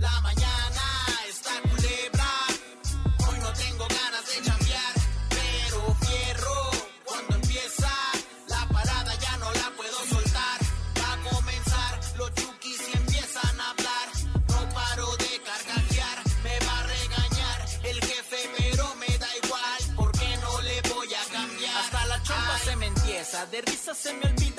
La mañana está culebra. Hoy no tengo ganas de chambear, pero fierro. Cuando empieza la parada ya no la puedo soltar. Va a comenzar los chukis y empiezan a hablar. No paro de carcajear, me va a regañar el jefe, pero me da igual porque no le voy a cambiar. Hasta la chompa se me empieza, de risa se me olvida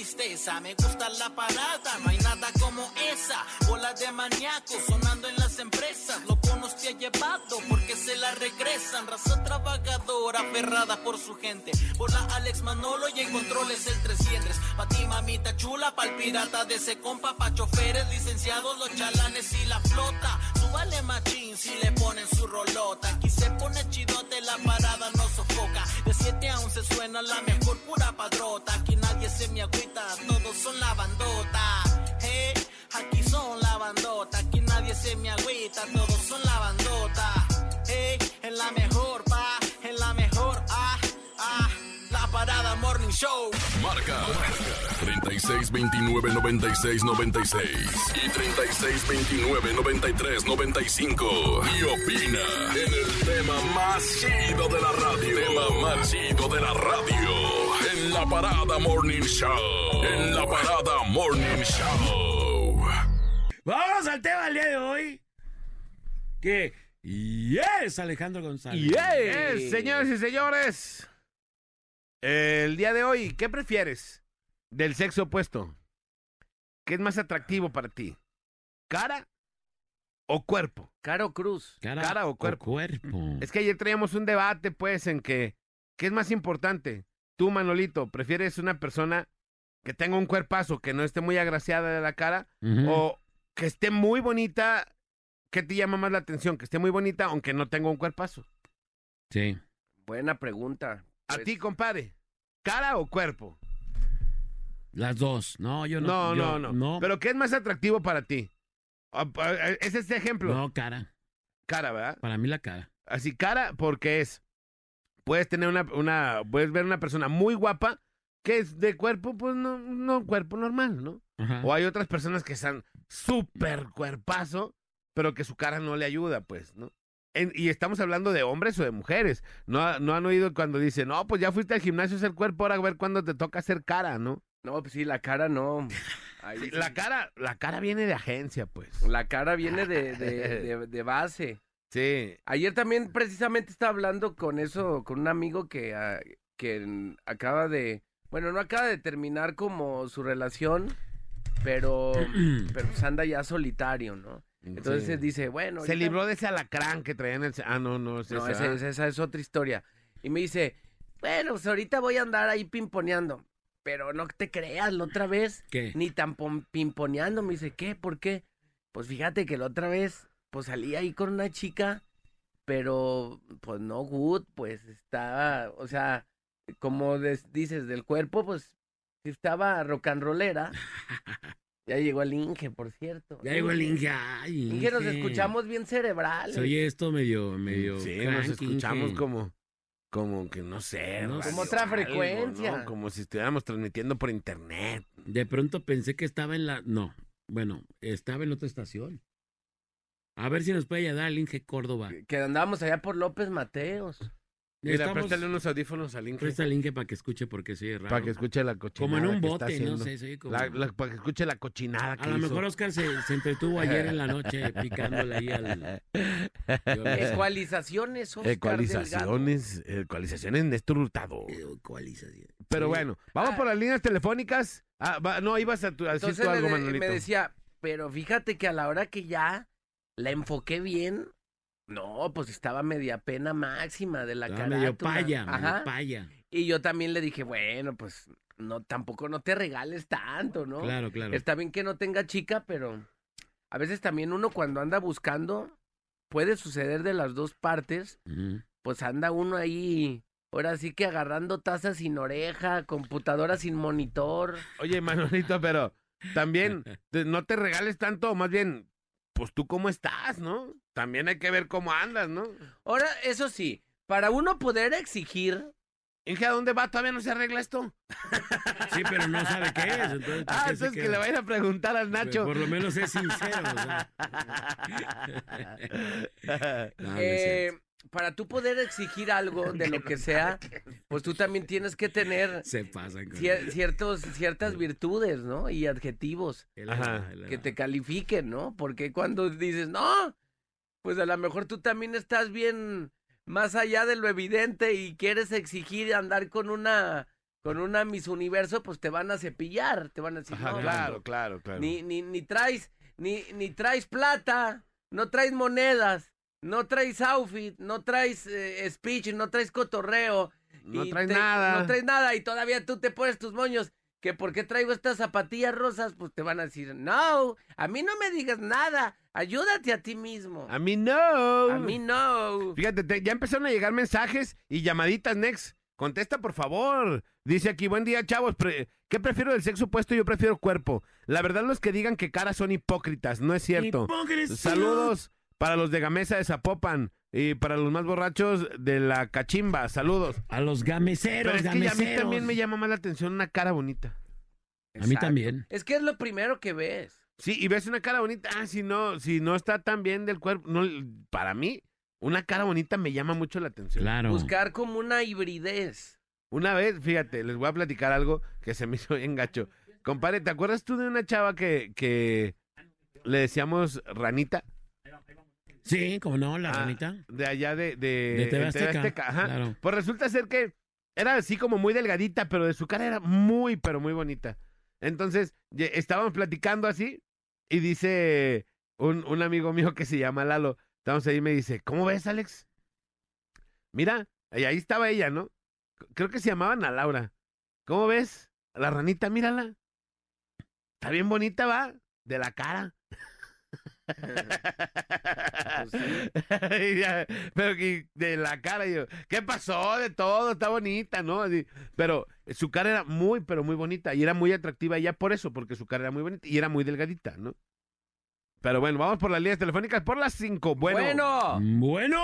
Me gusta la parada, no hay nada como esa. Bola de maníacos sonando en las empresas. Loco nos te ha llevado porque se la regresan. Raza trabajadora, aferrada por su gente. Por la Alex Manolo y en controles el 300. Pa' ti, mamita chula, pa'l pirata de ese compa. Pa' choferes, licenciados, los chalanes y la flota. Súbale machín si le ponen su rolota. Aquí se pone chidote, la parada no sofoca. De 7 a 11 suena la mejor pura padrota. Aquí nadie se me agüita, todos son la bandota. Hey, aquí son la bandota. Aquí nadie se me agüita, todos son la bandota. Hey, en la mejor, Morning Show. Marca 36 29 96 96 y 36 29 93 95. Y opina en el tema más chido de la radio. Tema más chido de la radio. En la parada Morning Show. En la parada Morning Show. Vamos al tema del día de hoy. Que yes, Alejandro González. Yes, señoras y señores. El día de hoy, ¿qué prefieres del sexo opuesto? ¿Qué es más atractivo para ti? ¿Cara o cuerpo? Caro Cruz. cara o cuerpo. cuerpo. Es que ayer traíamos un debate, pues, en que, ¿qué es más importante? Tú, Manolito, ¿prefieres una persona que tenga un cuerpazo, que no esté muy agraciada de la cara, o que esté muy bonita? ¿Qué te llama más la atención? Que esté muy bonita, aunque no tenga un cuerpazo. Sí. Buena pregunta. A Pues, ti, compadre, ¿cara o cuerpo? Las dos. No, yo No, no. no, yo no. No, Pero ¿qué es más atractivo para ti? Ah, ah, Es este ejemplo. no, cara. Cara, ¿verdad? Para mí la cara. Así, cara, porque es. Puedes tener una, una. Puedes ver una persona muy guapa que es de cuerpo, pues no, no cuerpo normal, ¿no? Ajá. O hay otras personas que están súper cuerpazo, pero que su cara no le ayuda, pues, ¿no? En- y estamos hablando de hombres o de mujeres. No, no han oído cuando dicen, no, pues ya fuiste al gimnasio a hacer cuerpo, ahora a ver cuándo te toca hacer cara, ¿no? No, pues sí, la cara no. Ahí Sí, sí. La cara, la cara viene de agencia, pues. La cara viene de, de- de- de base. Sí. Ayer también precisamente estaba hablando con eso, con un amigo que, ah, que acaba de, bueno, no acaba de terminar como su relación, pero, pero pues anda ya solitario, ¿no? Entonces Sí. dice, bueno. Se libró de ese alacrán que traía en el... Ah, no, no. ese No, esa, va. esa- esa es otra historia. Y me dice, bueno, pues ahorita voy a andar ahí pimponeando. Pero no te creas, la otra vez, ¿Qué? ni tan pimponeando. Me dice, ¿qué? ¿Por qué? Pues fíjate que la otra vez, pues salí ahí con una chica, pero pues no good, pues estaba, o sea, como des- dices, del cuerpo, pues estaba rock and rollera. ya llegó el Inge, por cierto. Ya llegó el Inge. Ay, Inge, nos Inge. escuchamos bien cerebrales. Se oye esto medio, medio. Sí, nos escuchamos Inge. como, como que no sé, No radio Como otra algo, frecuencia. ¿no? Como si estuviéramos transmitiendo por internet. De pronto pensé que estaba en la. No, bueno, estaba en otra estación. A ver si nos puede ayudar el Inge Córdoba. Que andábamos allá por López Mateos. Mira, Estamos- préstale unos audífonos al Inge Presta el Inge para que escuche porque soy raro. para que escuche la cochinada Como en un que está bote, no haciendo. sé, soy como. La- la- para que escuche la cochinada que A lo hizo. mejor Oscar se, se entretuvo ayer en la noche picándole ahí al. Ecualizaciones, Oscar Ecualizaciones, ecualizaciones Néstor Hurtado. Ecualización. Pero Sí. bueno, vamos Ah. por las líneas telefónicas. Ah, va- no, ibas a, tu- a decir Entonces tú algo, de- Manolito. me decía, pero fíjate que a la hora que ya la enfoqué bien, no, pues estaba media pena máxima de la cara. medio paya, medio paya. Y yo también le dije, bueno, pues no, tampoco no te regales tanto, ¿no? Claro, claro. Está bien que no tenga chica, pero a veces también uno cuando anda buscando, puede suceder de las dos partes, pues anda uno ahí, ahora sí que agarrando tazas sin oreja, computadora sin monitor. Oye, Manolito, pero también te- no te regales tanto, o más bien, pues tú cómo estás, ¿no? También hay que ver cómo andas, ¿no? Ahora, eso sí, para uno poder exigir Inge, ¿a dónde va? ¿Todavía no se arregla esto? Sí, pero no sabe qué es. Entonces, ¿para Ah, qué se entonces que le vayan a preguntar al Nacho. Por lo menos es sincero. o sea. No, no es Eh, para tú poder exigir algo de lo que sea, pues tú también tienes que tener Se pasan con cier- ciertos, ciertas virtudes, ¿no? Y adjetivos el- Ajá. el- que te califiquen, ¿no? Porque cuando dices, no, pues a lo mejor tú también estás bien más allá de lo evidente y quieres exigir andar con una con una Miss Universo, pues te van a cepillar, te van a decir, Ajá, no, claro, vato, claro, claro. ni, ni, ni traes, ni, ni traes plata, no traes monedas, no traes outfit, no traes eh, speech, no traes cotorreo. No traes te- nada. No traes nada y todavía tú te pones tus moños. Que por qué traigo estas zapatillas rosas, pues te van a decir, no, a mí no me digas nada, ayúdate a ti mismo. A mí no. A mí no. Fíjate, te- ya empezaron a llegar mensajes y llamaditas, Next. Contesta, por favor. Dice aquí, buen día, chavos. Pre- ¿Qué prefiero del sexo opuesto? Yo prefiero cuerpo. La verdad, los que digan que caras son hipócritas, no es cierto. Saludos para los de Gamesa de Zapopan y para los más borrachos de la cachimba. Saludos. A los gameceros, Pero es que a mí también me llama más la atención una cara bonita. A mí también. Es que es lo primero que ves. Sí, y ves una cara bonita. Ah, si no, si no está tan bien del cuerpo. No, para mí, una cara bonita me llama mucho la atención. Claro. Buscar como una hibridez. Una vez, fíjate, les voy a platicar algo que se me hizo bien gacho. Compadre, ¿te acuerdas tú de una chava que, que le decíamos ranita? Sí, como no, la Ah, ranita. De allá de, de, De TV en TV Azteca, ajá. claro. Pues resulta ser que era así como muy delgadita, pero de su cara era muy, pero muy bonita. Entonces, estábamos platicando así y dice un, un amigo mío que se llama Lalo, estamos ahí y me dice, ¿cómo ves, Alex? Mira, y ahí estaba ella, ¿no? Creo que se llamaban a Laura. ¿Cómo ves? La ranita, mírala. Está bien bonita, va, de la cara. Pues sí. Y ya, pero que de la cara, yo, ¿qué pasó? De todo, está bonita, ¿no? Así, pero su cara era muy, pero muy bonita y era muy atractiva ya por eso, porque su cara era muy bonita y era muy delgadita, ¿no? Pero bueno, vamos por las líneas telefónicas por las cinco. Bueno, Bueno, Bueno.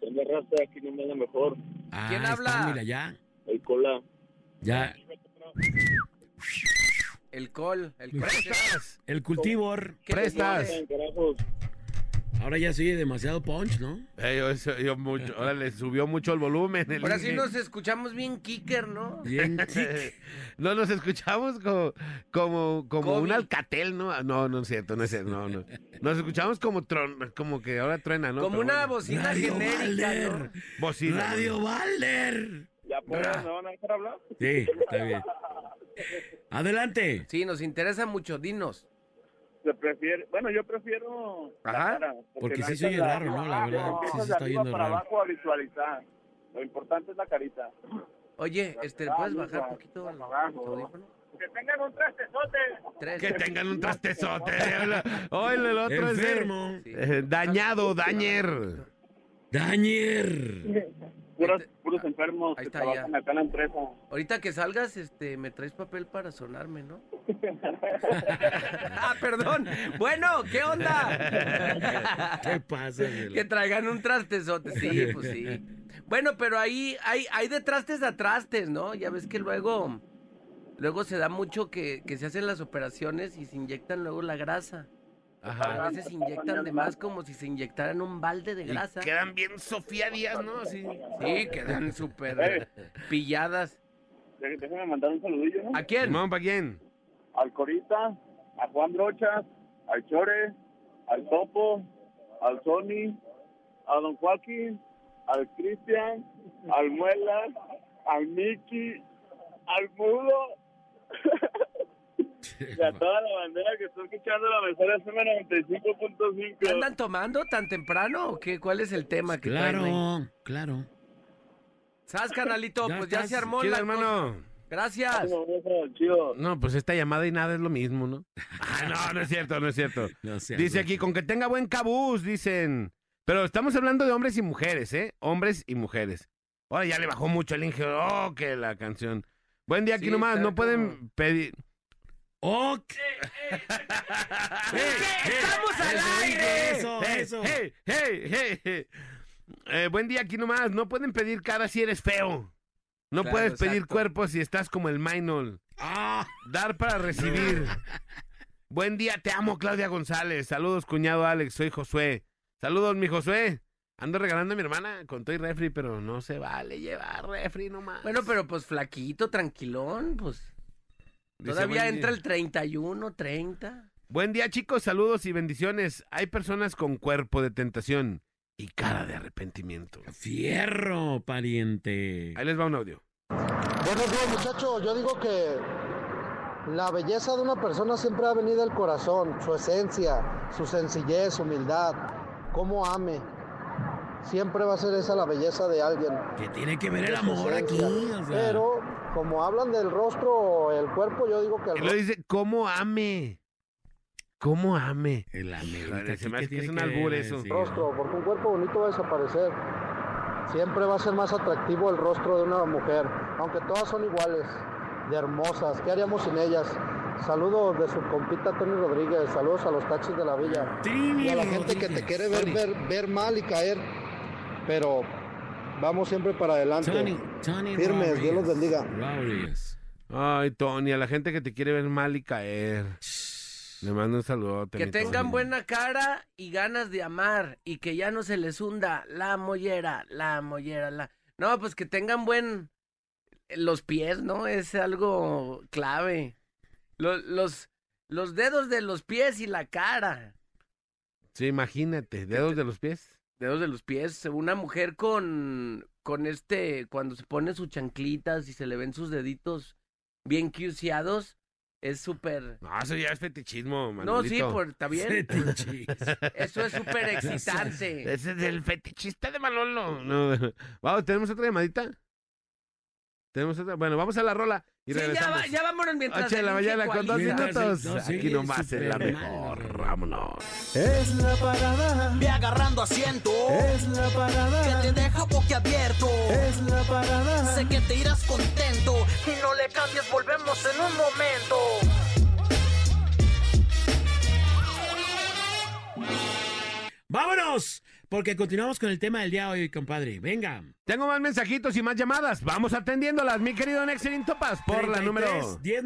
La raza aquí no me da mejor. Ah, ¿Quién está, habla? mira, ya. El cola. Ya. El col, el prestas, El cultivor. ¿Qué les prestas. Ahora ya oye demasiado punch, ¿no? Eh, yo- mucho, ahora le subió mucho el volumen. el Ahora sí nos escuchamos bien kicker, ¿no? Bien. No, nos escuchamos como, como, como un alcatel, ¿no? No, no es cierto, no es cierto, no, no. Nos escuchamos como tron, como que ahora truena, ¿no? Como Pero una bueno. bocina Radio genérica, Valder. ¿no? Bocina. Radio Valder. ¿Ya Ah. me van a dejar hablar? Sí, está bien. Adelante. Sí, nos interesa mucho, dinos. Bueno, yo prefiero Ajá. cara, Porque la sí se oye la- raro, ¿no? La ah, verdad, empiezas sí se está oyendo para raro. abajo a visualizar. Lo importante es la carita. Oye, este, ¿puedes no, bajar no, un poquito el no, audífono? Que tengan un trastezote. Tres. Que tengan un trastezote. Oye, el otro es Enfermo. Sí. eh, dañado, dañer. Dañer. Puros, puros enfermos ahí que está, trabajan ya. acá en la empresa. Ahorita que salgas, este, me traes papel para sonarme, ¿no? ah, perdón. Bueno, ¿qué onda? ¿Qué pasa? Que traigan un trastezote, sí, pues sí. Bueno, pero ahí hay, hay de trastes a trastes, ¿no? Ya ves que luego, luego se da mucho que, que se hacen las operaciones y se inyectan luego la grasa. A Ajá. veces se inyectan de más como si se inyectaran un balde de Y grasa. quedan bien Sofía Díaz, ¿no? Así. Sí, quedan súper pilladas. Dé- Déjame mandar un saludillo, ¿no? ¿A quién? Simón, ¿para quién? Al Corita, a Juan Brochas, al Chore, al Topo, al Sony, a Don Joaquín, al Cristian, al Muela, al Miki, al Mudo. y a toda la bandera que está escuchando la mejor FM 95.5. ¿Andan tomando tan temprano o qué? ¿Cuál es el tema que traen ahí? Claro, claro. ¿Sabes, canalito? Ya pues ya se armó la hermano. Gracias. Chido. No, pues esta llamada y nada es lo mismo, ¿no? Ah, no, no es cierto, no es cierto. No Dice aquí, con que tenga buen cabuz, dicen. Pero estamos hablando de hombres y mujeres, ¿eh? Hombres y mujeres. Ahora ya le bajó mucho el Inge. Oh, que la canción. Buen día aquí Sí, nomás. No pueden como- pedir. ¡Oh! ¡Estamos al Eso, aire! Eso, Hey, eso. hey, hey, hey, hey. Eh, buen día aquí nomás. No pueden pedir cara si eres feo. No Claro, puedes pedir exacto. cuerpo si estás como el Minor. ¡Ah! Dar para recibir. Buen día, te amo, Claudia González. Saludos, cuñado Alex, soy Josué. Saludos, mi Josué. Ando regalando a mi hermana con todo y refri, pero no se vale llevar refri nomás. Bueno, pero pues flaquito, tranquilón, pues. Todavía buen entra día. el 31, 30. Buen día, chicos. Saludos y bendiciones. Hay personas con cuerpo de tentación y cara de arrepentimiento. Fierro, pariente. Ahí les va un audio. Buenos días muchachos, yo digo que la belleza de una persona siempre ha venido del corazón, su esencia, su sencillez, su humildad, cómo ame. Siempre va a ser esa la belleza de alguien. Que tiene que ver el amor aquí. esencia. o sea. Pero como hablan del rostro o el cuerpo, yo digo que el lo dice, ¿cómo ame? ¿Cómo ame? El aquí se me hace que es un albur ver, eso. sí. rostro, porque un cuerpo bonito va a desaparecer. Siempre va a ser más atractivo el rostro de una mujer, aunque todas son iguales, de hermosas. ¿Qué haríamos sin ellas? Saludos de su compita Tony Rodríguez, saludos a los taxis de la villa. Trini Y a la gente que te quiere ver, ver, ver mal y caer, pero vamos siempre para adelante. Tony, Tony Firmes, Dios los bendiga. Rodríguez. Ay, Tony, a la gente que te quiere ver mal y caer. Le mando un saludo. Que tengan buena cara y ganas de amar y que ya no se les hunda la mollera, la mollera, la... No, pues que tengan buen... Los pies, ¿no? Es algo clave. Lo- los, los dedos de los pies y la cara. Sí, imagínate, dedos de los pies. Dedos de los pies. Una mujer con, con este, cuando se pone sus chanclitas y se le ven sus deditos bien cuseados, es súper... No, eso ya es fetichismo, No, sí, por, está bien. Eso es súper excitante. Ese es el fetichista de Manolo. No. Vamos, ¿tenemos otra llamadita? Tenemos otra. Bueno, vamos a la rola y Sí, ya, va- ya vámonos mientras... Ocho de la mañana con dos minutos. no, sí, Aquí nomás en la mejor. Vámonos. Es la parada. Ve agarrando asiento. Es la parada. Que te deja boquiabierto. Es la parada. Sé que te irás contento. Y no le cambies, volvemos en un momento. ¡Vámonos! Porque continuamos con el tema del día de hoy, compadre. Venga. Tengo más mensajitos y más llamadas. Vamos atendiéndolas, mi querido Nexelin Topas, por la 33 número. 10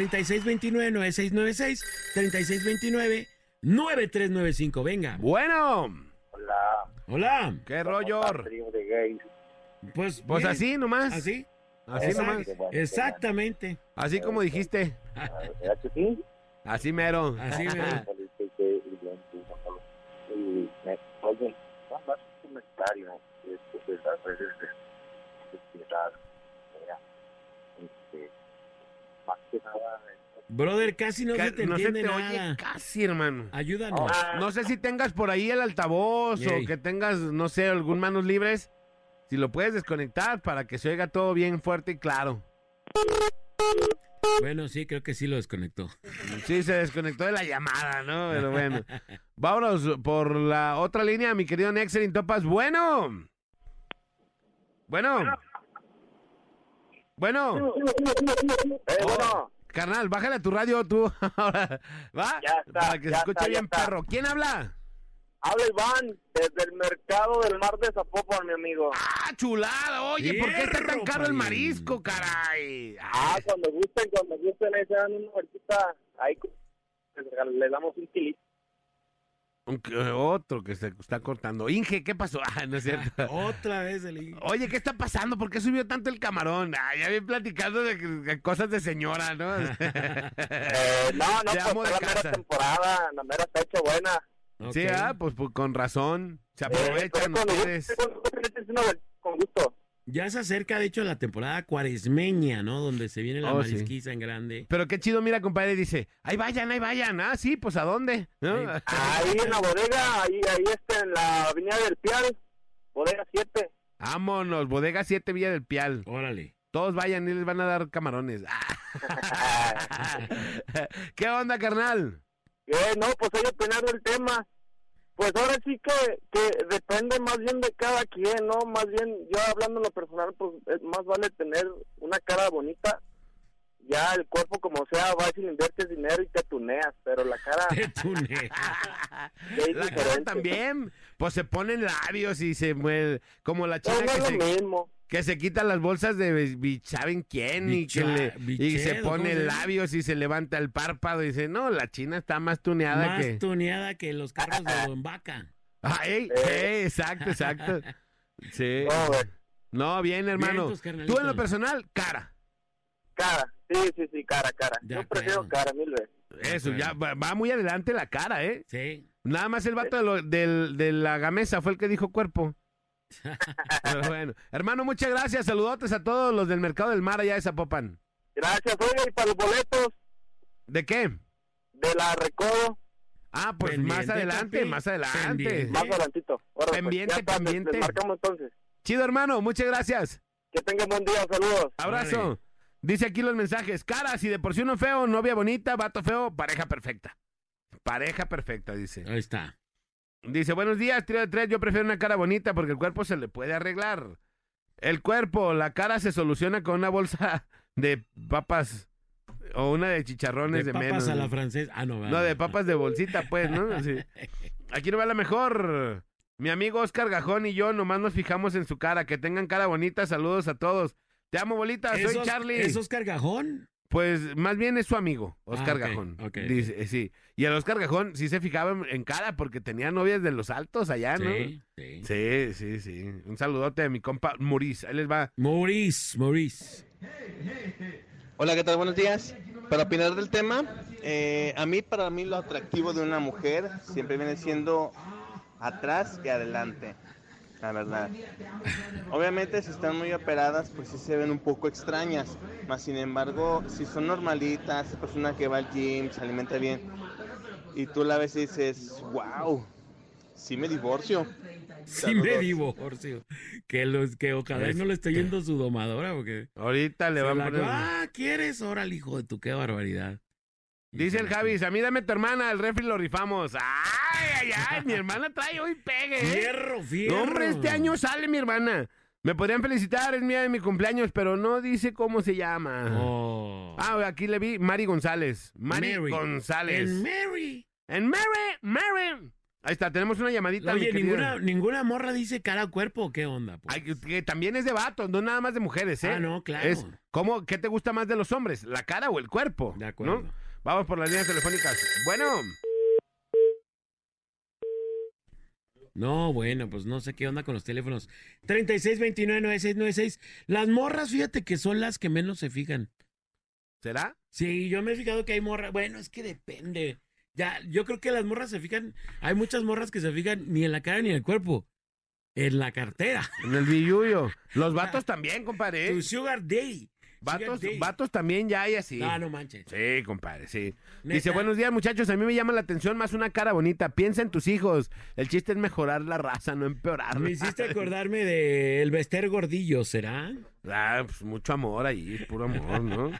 96 81 13 36 29 9696 36 29 9395. Venga. Bueno, Hola, Hola. qué rollo. Pues, Pues bien. así nomás. Así. Así Exact- nomás. Exactamente. Así como dijiste. Así mero. Así, mero. Y me- Oye, nada más un comentario esto de las redes de de sociedad. Mira, este, más que nada, Brother, casi no Ca- se te no se entiende te nada. oye casi, hermano. Ayúdanos. No sé si tengas por ahí el altavoz o que tengas, no sé, algún manos libres. Si lo puedes desconectar para que se oiga todo bien fuerte y claro. Bueno, sí, creo que sí lo desconectó. Sí, se desconectó de la llamada, ¿no? Pero bueno. Vámonos por la otra línea, mi querido Nexelin Topas. Bueno. Bueno. Bueno. Eh, bueno, Carnal, bájale a tu radio tú. Ahora, ¿Va? Ya está, Para que se escuche está, bien, está. perro. ¿Quién habla? habla Iván desde el mercado del mar de Zapopan, mi amigo. Ah, chulada. Oye, ¿por qué está tan caro el marisco, caray? Ah, cuando gusten, cuando gusten, ahí se dan una vueltita, ahí les- le damos un kilito. Eh, Otro que se está cortando. Inge, ¿qué pasó? Ah, no es cierto. Otra vez el Oye, ¿qué está pasando? ¿Por qué subió tanto el camarón? Ah, ya vi platicando de, de cosas de señora, ¿no? Eh, no, no, Te pues la mera casa. temporada, la mera fecha buena. Sí, Ok. ah, pues, pues, con razón. Se Eh, aprovechan cuando ustedes. vuelta, con gusto. Ya se acerca, de hecho, la temporada cuaresmeña, ¿no? Donde se viene la Oh, sí. marisquiza en grande. Pero qué chido, mira, compadre, dice, ahí vayan, ahí vayan. Ah, sí, pues ¿a dónde? ¿No? Ahí. Ahí en la bodega, ahí, ahí está en la avenida del Pial, bodega 7. Vámonos, bodega 7 Villa del Pial. Órale. Todos vayan y les van a dar camarones. ¿Qué onda, carnal? Eh, no, pues ellos opinando el tema. Pues ahora sí que, que depende más bien de cada quien, ¿no? Más bien, yo hablando en lo personal, pues es más vale tener una cara bonita. Ya el cuerpo como sea, vas y le inviertes dinero y te tuneas, pero la cara Te tunea. es La cara también. Pues se ponen labios y se mueve como la No, china no que es se... lo mismo. Que se quita las bolsas de ¿saben quién? Y, que y se bichedo, ¿cómo pone labios y se levanta el párpado y dice, no, la china está más tuneada Más que... tuneada que los carros de Don Vaca. Ay, Eh. exacto, exacto. Sí. No, bien, hermano. Vientos, Tú en lo personal, cara. Cara, sí, sí, sí, cara, cara. Yo prefiero cara mil veces. Eso, ya va, va muy adelante la cara, ¿eh? Sí. Nada más el vato de, lo- del- de la gamesa fue el que dijo cuerpo. Pero bueno. Hermano, muchas gracias. Saludotes a todos los del Mercado del Mar allá de Zapopan. Gracias, oiga, y para los boletos ¿De qué? de la Recodo, Ah, pues Pendiente, más adelante, papi. más adelante. Pendiente. más adelantito. Órale, pues, Pendiente, está, pendiente. Les marcamos entonces. Chido, hermano, muchas gracias. Que tengan buen día, saludos. Abrazo. Dice aquí los mensajes. Cara, si de por sí uno feo, novia bonita, vato feo, pareja perfecta. Pareja perfecta, dice. Ahí está. Dice, buenos días, trío de tres, yo prefiero una cara bonita porque el cuerpo se le puede arreglar. El cuerpo, la cara se soluciona con una bolsa de papas o una de chicharrones De de, papas menos. a la francesa. Ah, no, No, de papas de bolsita, pues, ¿no? Aquí no va la mejor. Mi amigo Oscar Gajón y yo nomás nos fijamos en su cara. Que tengan cara bonita. Saludos a todos. Te amo, bolita. Soy ¿Es Os- Charlie. ¿Es Oscar Gajón? Pues más bien es su amigo, Oscar Ah, ok, Gajón. ok, Dice, eh, sí. Y el Oscar Gajón sí se fijaba en, en cara porque tenía novias de los altos allá, ¿no? Sí, sí. Sí, sí, sí. Un saludote a mi compa Maurice. Ahí les va. Maurice, Maurice. Hola, ¿qué tal? Buenos días. Para opinar del tema, eh, a mí, para mí, lo atractivo de una mujer siempre viene siendo atrás y adelante, la verdad. Obviamente, si están muy operadas, pues sí se ven un poco extrañas. Más sin embargo, si son normalitas, esa persona que va al gym, se alimenta bien, y tú la ves y dices, wow, sí me divorcio. Sí me Saludos. divorcio. Que, los, que ojalá no le esté yendo su domadora porque... Ahorita le van a poner... Ah, ¿quieres? Órale, hijo de tu, qué barbaridad. Dice el Javis, a mí dame tu hermana, el refri lo rifamos. Ay, ay, ay, mi hermana trae hoy pegue, ¿eh? Fierro, fierro. No, hombre, este año sale mi hermana. Me podrían felicitar, es mía de mi cumpleaños, pero no dice cómo se llama. Oh. Ah, aquí le vi Mari González. Mari Mary. González. En Mary. En Mary, Mary. Ahí está, tenemos una llamadita. Oye, ninguna, ninguna morra dice cara a cuerpo, ¿qué onda? pues? Ay, que- que también es de vatos, no nada más de mujeres, ¿eh? Ah, no, claro. Es, ¿cómo, ¿Qué te gusta más de los hombres? ¿La cara o el cuerpo? De acuerdo. ¿No? Vamos por las líneas telefónicas. Bueno, No, bueno, pues no sé qué onda con los teléfonos. 36299696. Las morras, fíjate que son las que menos se fijan. ¿será? Sí, yo me he fijado que hay morras. Bueno, es que depende. Ya, yo creo que las morras se fijan. Hay muchas morras que se fijan ni en la cara ni en el cuerpo. En la cartera. En el billuyo. Los vatos también, compadre. Tu sugar day. Vatos, también ya hay así. No, no manches. Sí, compadre, sí. Neta. Dice, buenos días, muchachos. A mí me llama la atención más una cara bonita. Piensa en tus hijos. El chiste es mejorar la raza, no empeorarla. Me hiciste acordarme de el Bester Gordillo, ¿será? Ah, pues mucho amor ahí, puro amor, ¿no?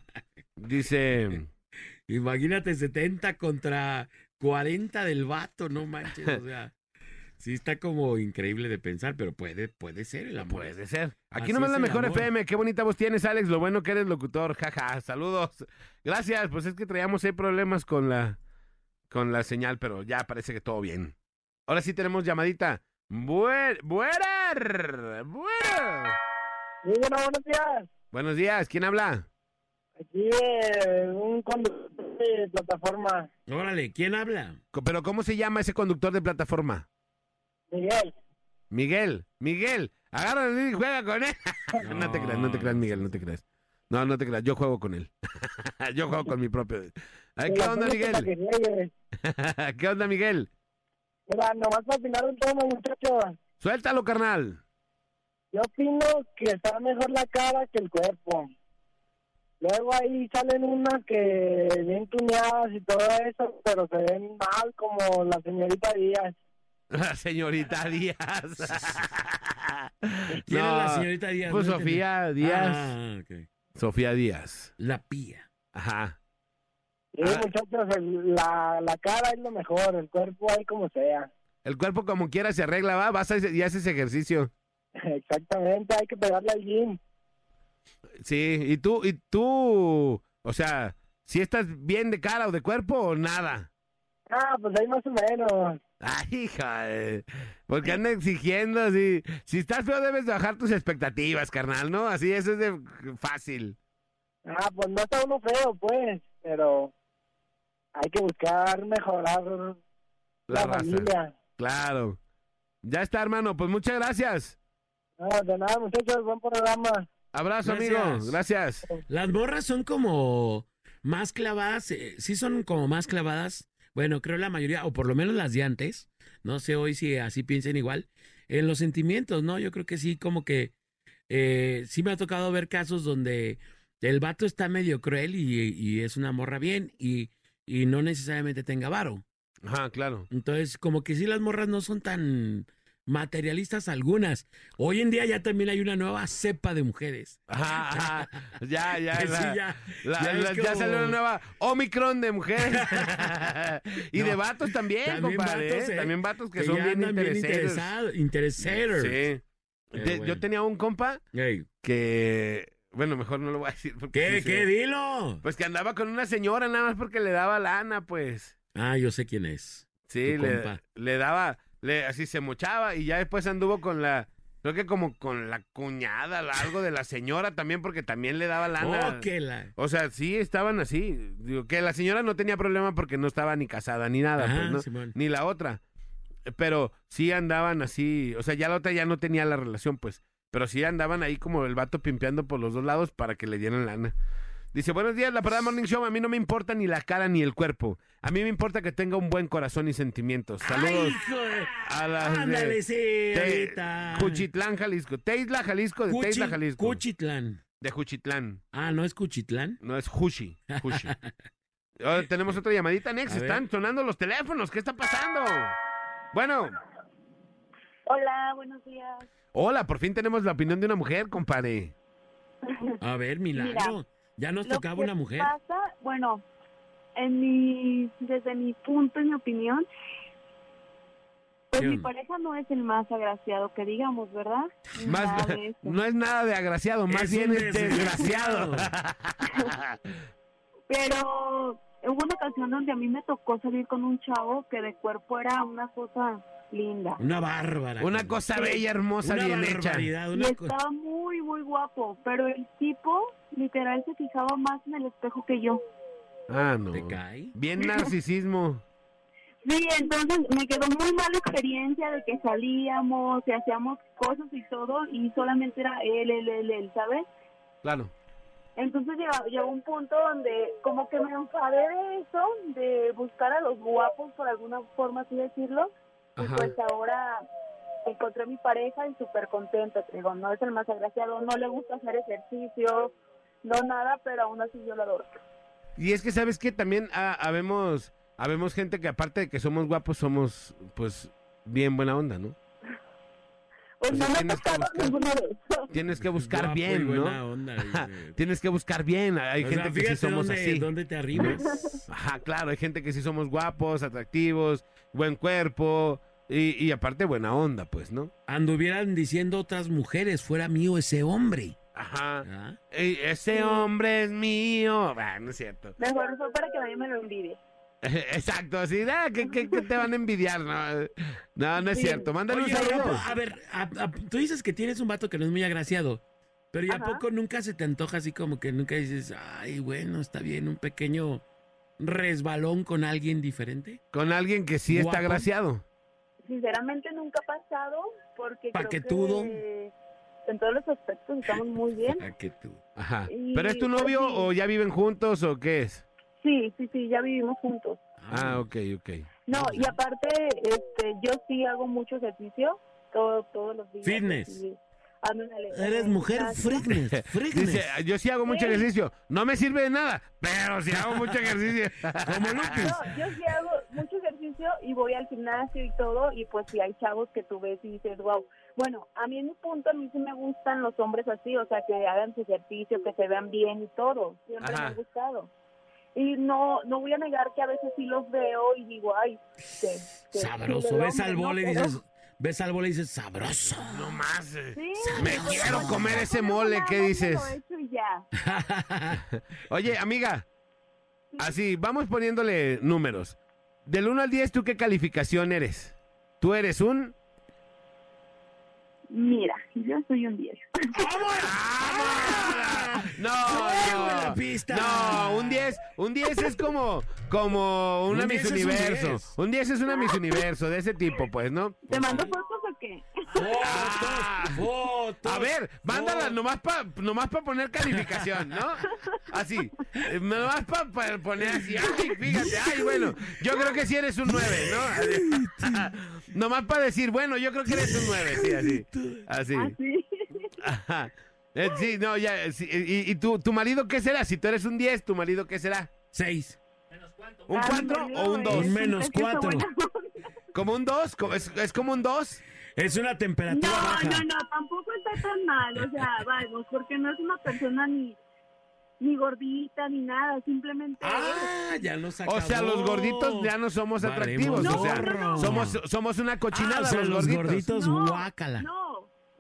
Dice, Imagínate 70 contra 40 del vato, no manches, o sea. Sí está como increíble de pensar, pero puede, puede ser el amor. puede ser. Aquí Así nomás es la mejor amor. FM. Qué bonita voz tienes, Alex. Lo bueno que eres locutor. Jaja, saludos. Gracias. Pues es que traíamos ahí problemas con la, con la señal, pero ya parece que todo bien. Ahora sí tenemos llamadita. Buen, buena, buena. Muy bueno, buenos días. Buenos días. ¿Quién habla? Aquí eh, un conductor de plataforma, Órale, ¿quién habla? Pero ¿cómo se llama ese conductor de plataforma? Miguel. Miguel, Miguel, agárralo y juega con él. No, te creas, no te creas, Miguel, no te creas. No, no te creas, yo juego con él. yo juego con mi propio. Ay, ¿Qué onda, Miguel? ¿Qué onda, Miguel? Mira, nomás para opinar un tema, muchachos. Suéltalo, carnal. Yo opino que está mejor la cara que el cuerpo. Luego ahí salen unas que bien tuneadas y todo eso, pero se ven mal como la señorita Díaz. La señorita Díaz. ¿Quién No, es la señorita Díaz? Pues No entendí. Sofía Díaz. Ah. Sofía Díaz. La pía. Ajá. Sí, Ah. muchachos, el- la, la cara es lo mejor, el cuerpo ahí como sea. El cuerpo como quiera se arregla, va, vas a- y haces ejercicio. Exactamente, hay que pegarle al gym. Sí, y tú, y tú, o sea, si estás bien de cara o de cuerpo o nada. Ah, pues ahí más o menos. Ay, hija, de- porque anda exigiendo así. Si estás feo, debes de bajar tus expectativas, carnal, ¿no? Así, eso es de fácil. Ah, pues no está uno feo, pues, pero hay que buscar mejorar la, La raza. familia. Claro. Ya está, hermano. Pues muchas gracias. No, de nada, muchachos, buen programa. Abrazo, Gracias. amigo. Gracias. Las morras son como más clavadas, eh, sí son como más clavadas. Bueno, creo la mayoría, o por lo menos las de antes. No sé hoy si así piensen igual. En los sentimientos, ¿no? Yo creo que sí, como que eh, sí me ha tocado ver casos donde el vato está medio cruel y, y es una morra bien y, y no necesariamente tenga varo. Ajá, claro. Entonces, como que sí las morras no son tan materialistas algunas. Hoy en día ya también hay una nueva cepa de mujeres. Ajá, ajá. Ya, ya. Sí, ya, la- ya la- ya salió una nueva Omicron de mujeres. y de No, vatos también, también compadre. vatos, ¿eh? ¿eh? También vatos que, que son bien interesados. interesados. Sí. De- bueno. Yo tenía un compa que. Bueno, mejor no lo voy a decir. porque ¿Qué? ¿Qué? Dilo. Pues que andaba con una señora nada más porque le daba lana, pues. Ah, yo sé quién es. Sí, le daba, le, así se mochaba y ya después anduvo con la, creo que como con la cuñada, algo de la señora también, porque también le daba lana. Oh, que la... O sea, sí estaban así. Digo, que la señora no tenía problema porque no estaba ni casada ni nada, Ajá, pues, ¿no? Simón. Ni la otra. Pero sí andaban así, o sea, ya la otra ya no tenía la relación, pues. Pero sí andaban ahí como el vato pimpeando por los dos lados para que le dieran lana. Dice, buenos días, la parada Morning Show. A mí no me importa ni la cara ni el cuerpo. A mí me importa que tenga un buen corazón y sentimientos. Saludos Ay, hijo de- a las Ándale, de sí. Juchitlán, Jalisco. Teisla, Jalisco, de Cuchi- Teisla, Jalisco. Cuchitlán. De Juchitlán. Ah, ¿no es Cuchitlán? No es Jushi. Jushi. Ahora tenemos otra llamadita, Nex. A ver. Están sonando los teléfonos. ¿Qué está pasando? Bueno, Hola, buenos días. hola, por fin tenemos la opinión de una mujer, compadre. A ver, milagro. Ya nos Lo tocaba que una mujer. Pasa, bueno, en mi, desde mi punto y mi opinión, pues ¿Qué mi pareja no es el más agraciado que digamos, ¿verdad? Más, no es nada de agraciado, más Es bien es desgraciado. Pero hubo una ocasión donde a mí me tocó salir con un chavo que de cuerpo era una cosa linda. Una bárbara. Una cosa bella, hermosa, Una bien hecha. Y una co- estaba muy, muy guapo, pero el tipo literal se fijaba más en el espejo que yo. Ah, no. ¿Te cae? Bien narcisismo. Sí, entonces me quedó muy mala experiencia de que salíamos y hacíamos cosas y todo y solamente era él, él, él, él, ¿sabes? Claro. Entonces llegó, llegó un punto donde como que me enfadé de eso, de buscar a los guapos por alguna forma así decirlo. Y pues ahora encontré a mi pareja y súper contenta, te digo, no es el más agraciado, no le gusta hacer ejercicio, no nada, pero aún así yo lo adoro. Y es que, ¿sabes qué? También ah, habemos, habemos gente que aparte de que somos guapos, somos, pues, bien buena onda, ¿no? Pues O sea, no me ha tienes que buscar- ninguno de esos. Tienes que buscar Guapo y bien, buena ¿no? onda. Tienes que buscar bien. Hay O gente sea, que sí somos dónde, así. dónde te arrimas. Ajá, claro, hay gente que sí somos guapos, atractivos, buen cuerpo y, y aparte buena onda, pues, ¿no? Anduvieran diciendo otras mujeres, fuera mío ese hombre. Ajá. ¿Ah? Ese hombre es mío. Ah, no es cierto. Mejor fue para que nadie me lo envidie. Exacto, así, ah, que, que- que te van a envidiar, ¿no? No, no es Sí. cierto. Mándale un Oye, saludo. pero, a ver, a- a- tú dices que tienes un vato que no es muy agraciado, pero ¿y a poco nunca se te antoja así como que nunca dices, ay, bueno, está bien, un pequeño resbalón con alguien diferente? Con alguien que sí está agraciado. Sinceramente nunca ha pasado porque creo Paquetudo. que en todos los aspectos estamos muy bien. ¿A que tú? Ajá. Y, ¿Pero es tu pues, novio sí. o ya viven juntos o qué es? Sí, sí, sí, ya vivimos juntos. Ah, ok, ok. No, y aparte, este, yo sí hago mucho ejercicio todo, todos los días. Fitness. Y ándale, Eres mujer fitness, fitness. Dice, yo sí hago mucho Sí. ejercicio. No me sirve de nada, pero sí hago mucho ejercicio. Como Lupis. No, yo sí hago mucho ejercicio y voy al gimnasio y todo, y pues sí hay chavos que tú ves y dices, wow. Bueno, a mí en mi punto, a mí sí me gustan los hombres así, o sea, que hagan su ejercicio, que se vean bien y todo. Siempre Ajá. me ha gustado. Y no no voy a negar que a veces sí los veo y digo, ay, que, que Sabroso. Ves al mole y Pero- dices, ves al mole y dices, sabroso. No más. eh. Sí, Me quiero comer ese mole, ¿qué dices? Oye, amiga, así, vamos poniéndole números. Del 1 al 10, ¿tú qué calificación eres? ¿Tú eres un...? Mira, yo soy un 10. No, No, un 10, un 10 es como, como una Un Miss 10 es un Universo. 10. Un 10 es una Miss Universo, de ese tipo, pues, ¿no? ¿Te mando fotos o qué? Fotos, fotos. A ver, mándalas nomás para nomás pa poner calificación, ¿no? Así, eh, nomás para poner así, ay, fíjate, ay, bueno, yo creo que sí eres un 9, ¿no? Así. nomás para decir, bueno, yo creo que eres un 9, sí, así. Así. Así. Ajá. Eh, sí, no, ya, eh, sí, ¿y, y tu, tu marido qué será? Si tú eres un 10, ¿tu marido qué será? Seis. ¿Un Ah, 4 mi o un marido 2? es- menos es que está cuatro. buena onda. ¿Como un 2? ¿Es, es como un 2? Es una temperatura No, baja. no, no, tampoco está tan mal, o sea, vamos, porque no es una persona ni ni gordita ni nada, simplemente Ah, ya nos acabó. O sea, los gorditos ya no somos Valemos atractivos, o sea, gorro. somos, somos una Ah, cochinada o sea, los, los gorditos. gorditos, No, guácala. No,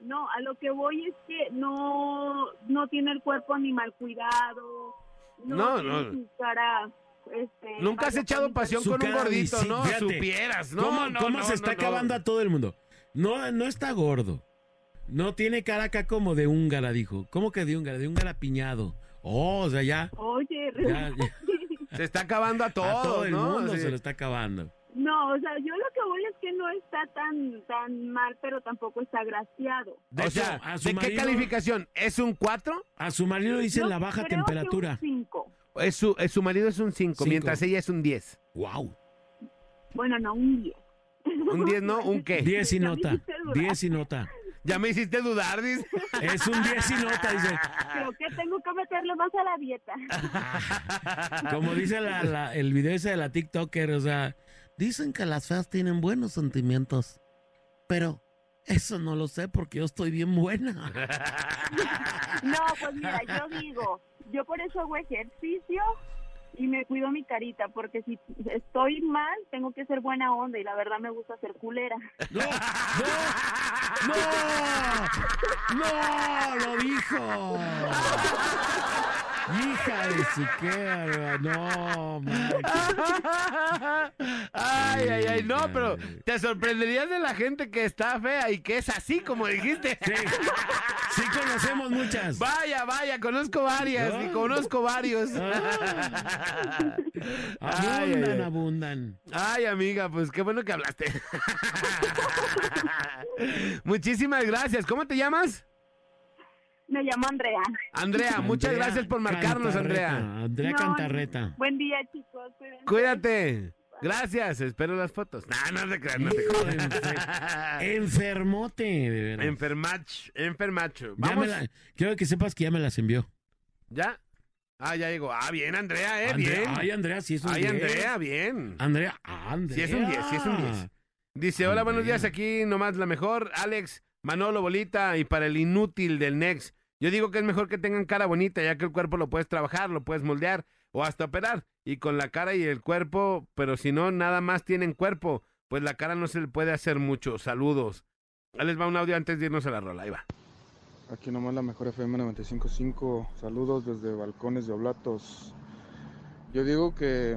no, a lo que voy es que no no tiene el cuerpo ni mal cuidado, no, No, tiene no. su cara este Nunca has echado pasión con un gordito, visi- ¿no? fíjate. Supieras, ¿no? ¿Cómo, no, cómo no, se está no, acabando no. a todo el mundo? No, no está gordo. No tiene cara acá como de húngara, dijo. ¿Cómo que de húngara? De húngara piñado. Oh, o sea, ya. Oye, ya- ya Se está acabando a todo, a todo el ¿no? mundo Sí. se lo está acabando. No, o sea, yo lo que voy es que no está tan tan mal, pero tampoco está graciado. De o sea, a su ¿de qué marido- calificación? ¿Es un 4? A su marido dicen Yo la baja creo que temperatura. un cinco. Es su, es su marido es un 5, Cinco. mientras ella es un 10. Wow. Bueno, no, un 10. ¿Un 10 no? ¿Un qué? 10 y nota. hiciste dudar. 10 y nota. Ya me hiciste dudar, dice. Es un 10 y nota, dice. Creo que tengo que meterle más a la dieta. Como dice la- la- el video ese de la TikToker, o sea, dicen que las feas tienen buenos sentimientos, pero eso no lo sé porque yo estoy bien buena. No, pues mira, yo digo, yo por eso hago ejercicio y me cuido mi carita, porque si estoy mal, tengo que ser buena onda y la verdad me gusta ser culera. ¡No! ¡No! ¡No! ¡Lo dijo! Hija de su qué, no, man. Ay, ay, ay, no, pero te sorprenderías de la gente que está fea y que es así como dijiste. Sí, sí conocemos muchas. Vaya, vaya, conozco varias y conozco varios. Ah. Abundan, ay. abundan. Ay, amiga, pues qué bueno que hablaste. Muchísimas gracias. ¿Cómo te llamas? Me llamo Andrea. Andrea, muchas Andrea gracias por marcarnos, Cantarreta, Andrea. Andrea No, Cantarreta. Buen día, chicos. cuídense. Cuídate. Gracias, espero las fotos. No, no te creas, no te creas. enfer- Enfermote, de veras. Enfermach, enfermacho. Vamos. la- quiero que sepas que ya me las envió. ¿Ya? Ah, ya llegó. Ah, bien, Andrea, eh, Andrea- bien. Ay, Andrea, sí es un Ay, 10. Andrea, bien. Andrea, ah, Andrea. Sí es un 10, sí es un 10. Dice, hola, buenos días, aquí nomás la mejor. Alex, Manolo, Bolita, y para el inútil del Next. Yo digo que es mejor que tengan cara bonita, ya que el cuerpo lo puedes trabajar, lo puedes moldear o hasta operar. Y con la cara y el cuerpo, pero si no, nada más tienen cuerpo, pues la cara no se le puede hacer mucho. Saludos. Ahí les va un audio antes de irnos a la rola, ahí va. Aquí nomás la mejor FM 95.5. Saludos desde Balcones de Oblatos. Yo digo que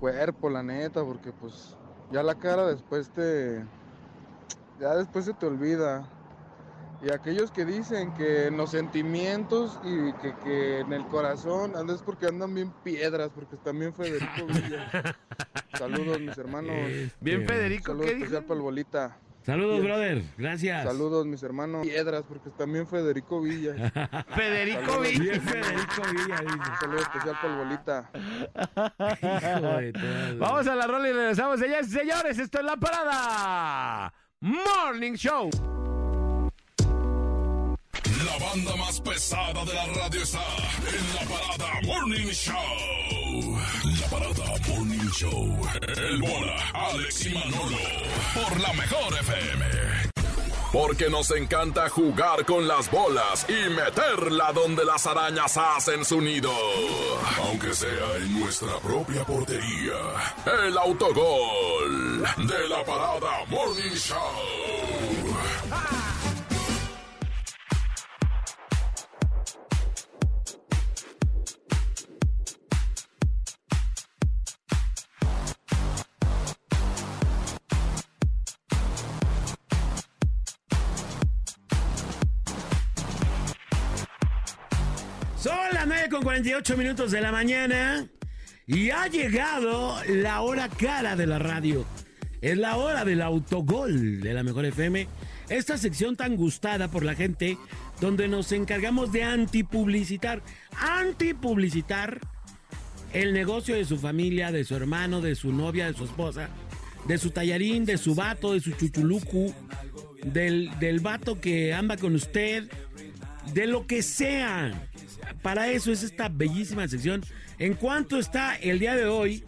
cuerpo, la neta, porque pues ya la cara después te... Ya después se te olvida. Y aquellos que dicen que en los sentimientos y que, que en el corazón andan es porque andan bien piedras, porque están bien Federico Villa. Saludos mis hermanos. Bien, Este, Federico, Saludos ¿qué dijo? especial para el bolita. Saludos, Bien. brother. Gracias. Saludos mis hermanos. Piedras, porque también Federico Villa. Federico Saludos. Villa. Bien, Federico Villa, dice. Un saludo especial para el bolita. Vamos a la rola y regresamos. Señores y señores, esto es La Parada Morning Show. La banda más pesada de la radio está en la parada Morning Show. La parada Morning Show. El bola, Alex y Manolo. Por la mejor FM. Porque nos encanta jugar con las bolas y meterla donde las arañas hacen su nido. Aunque sea en nuestra propia portería. El autogol de la parada Morning Show. 48 minutos de la mañana. Y ha llegado la hora cara de la radio. Es la hora del autogol de la Mejor FM. Esta sección tan gustada por la gente, donde nos encargamos de antipublicitar, antipublicitar el negocio de su familia, de su hermano, de su novia, de su esposa, de su tallarín, de su vato, de su chuchulucu, del, del vato que anda con usted, de lo que sea. Para eso es esta bellísima sección. En cuanto está el día de hoy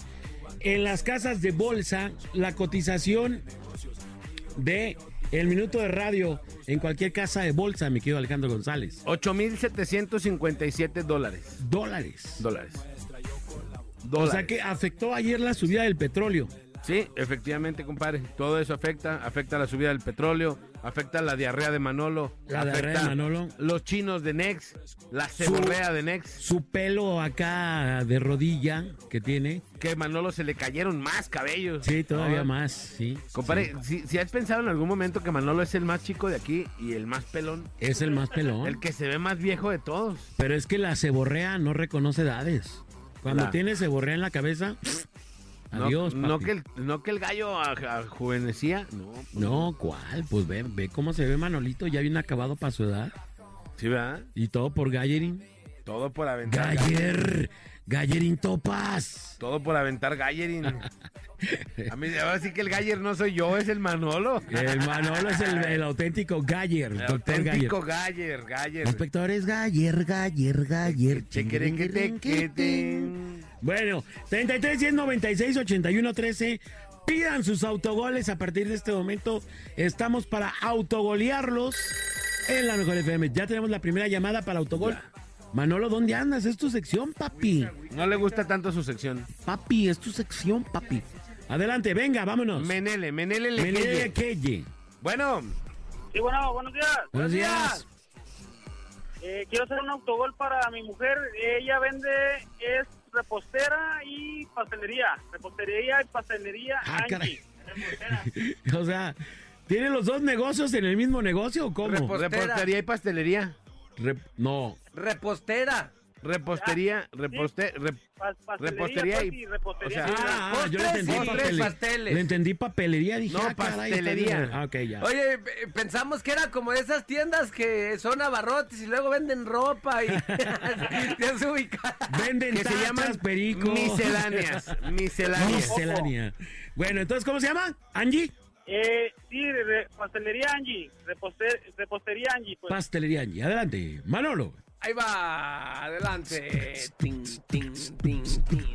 en las casas de bolsa la cotización de el minuto de radio en cualquier casa de bolsa, mi querido Alejandro González. 8,757 dólares. Dólares. Dólares. O sea que afectó ayer la subida del petróleo. Sí, efectivamente, compadre. Todo eso afecta. Afecta la subida del petróleo, afecta la diarrea de Manolo. La diarrea de Manolo. Los chinos de Nex, la ceborrea de Nex. Su pelo acá de rodilla que tiene. Que Manolo se le cayeron más cabellos. Sí, todavía Ah. más, sí. Compadre, sí. si, si has pensado en algún momento que Manolo es el más chico de aquí y el más pelón, Es el más pelón. el que se ve más viejo de todos. Pero es que la ceborrea no reconoce edades. Cuando La- tiene ceborrea en la cabeza, adiós. No, papi. que el, no que el gallo a- a- juvenecía, no. No, ¿cuál? Pues ve, ve cómo se ve Manolito, ya bien acabado para su edad. Sí, ¿verdad? Y todo por Gallerin. Todo por aventar. Galler, Gallerin Topas. Todo por aventar Gallerin. A mí, ahora sí que el Galler no soy yo, es el Manolo. El Manolo es el, el auténtico Galler, El doctor auténtico Galler, Galler. Inspectores Galler, Galler, Galler. Chequerenquetequete. Bueno, 33 10 96 81 13. Pidan sus autogoles a partir de este momento. Estamos para autogolearlos en la mejor FM. Ya tenemos la primera llamada para autogol. Manolo, ¿dónde andas? Es tu sección, papi. No le gusta tanto su sección. Papi, es tu sección, papi. Adelante, venga, vámonos. Menele, Menele Menele Lequeye. Queye. Bueno, Sí, bueno, buenos días. Buenos días. Eh, quiero hacer un autogol para mi mujer. Ella vende, es repostera y pastelería. Repostería y pastelería. Ah, Angie. caray. Repostera. O sea, ¿tiene los dos negocios en el mismo negocio o cómo? Repo- repostería y pastelería. Rep- no. Repostera. Repostería, reposte, rep- Repostería pues, y- repostería. o sea, Sí, Ah, ah, yo le entendí pasteles. Le entendí papelería, dije, No, ah, caray, pastelería. Ah, ok, ya. Oye, pe- pensamos que era como de esas tiendas que son abarrotes y luego venden ropa y ya se ubica. Venden que se tachas, llaman perico. misceláneas. Misceláneas. Miscelánea. Bueno, entonces, ¿cómo se llama? ¿Angie? Eh, sí, re- pastelería Angie. Reposter- repostería Angie. Pues. Pastelería Angie. Adelante. Manolo. Ahí va, adelante. Tin, tin, tin, tin.